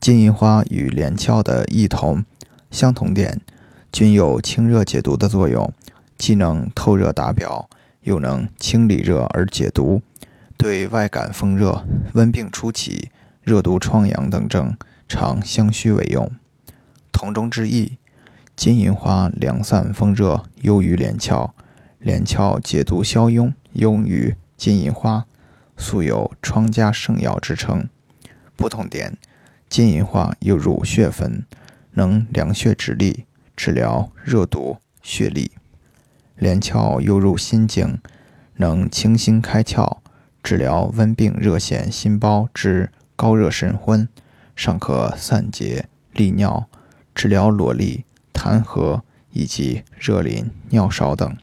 金银花与连翘的异同相同点，均有清热解毒的作用，既能透热达表，又能清理热而解毒，对外感风热、温病初起、热毒疮疡等症，常相须为用。同中之异，金银花凉散风热，优于连翘；连翘解毒消痈，优于金银花，素有疮家圣药之称。不同点。金银花又入血分，能凉血止痢，治疗热毒血痢；连翘又入心经，能清心开窍，治疗温病热陷心包之高热神昏，尚可散结利尿，治疗裸痢、痰核以及热淋、尿少等。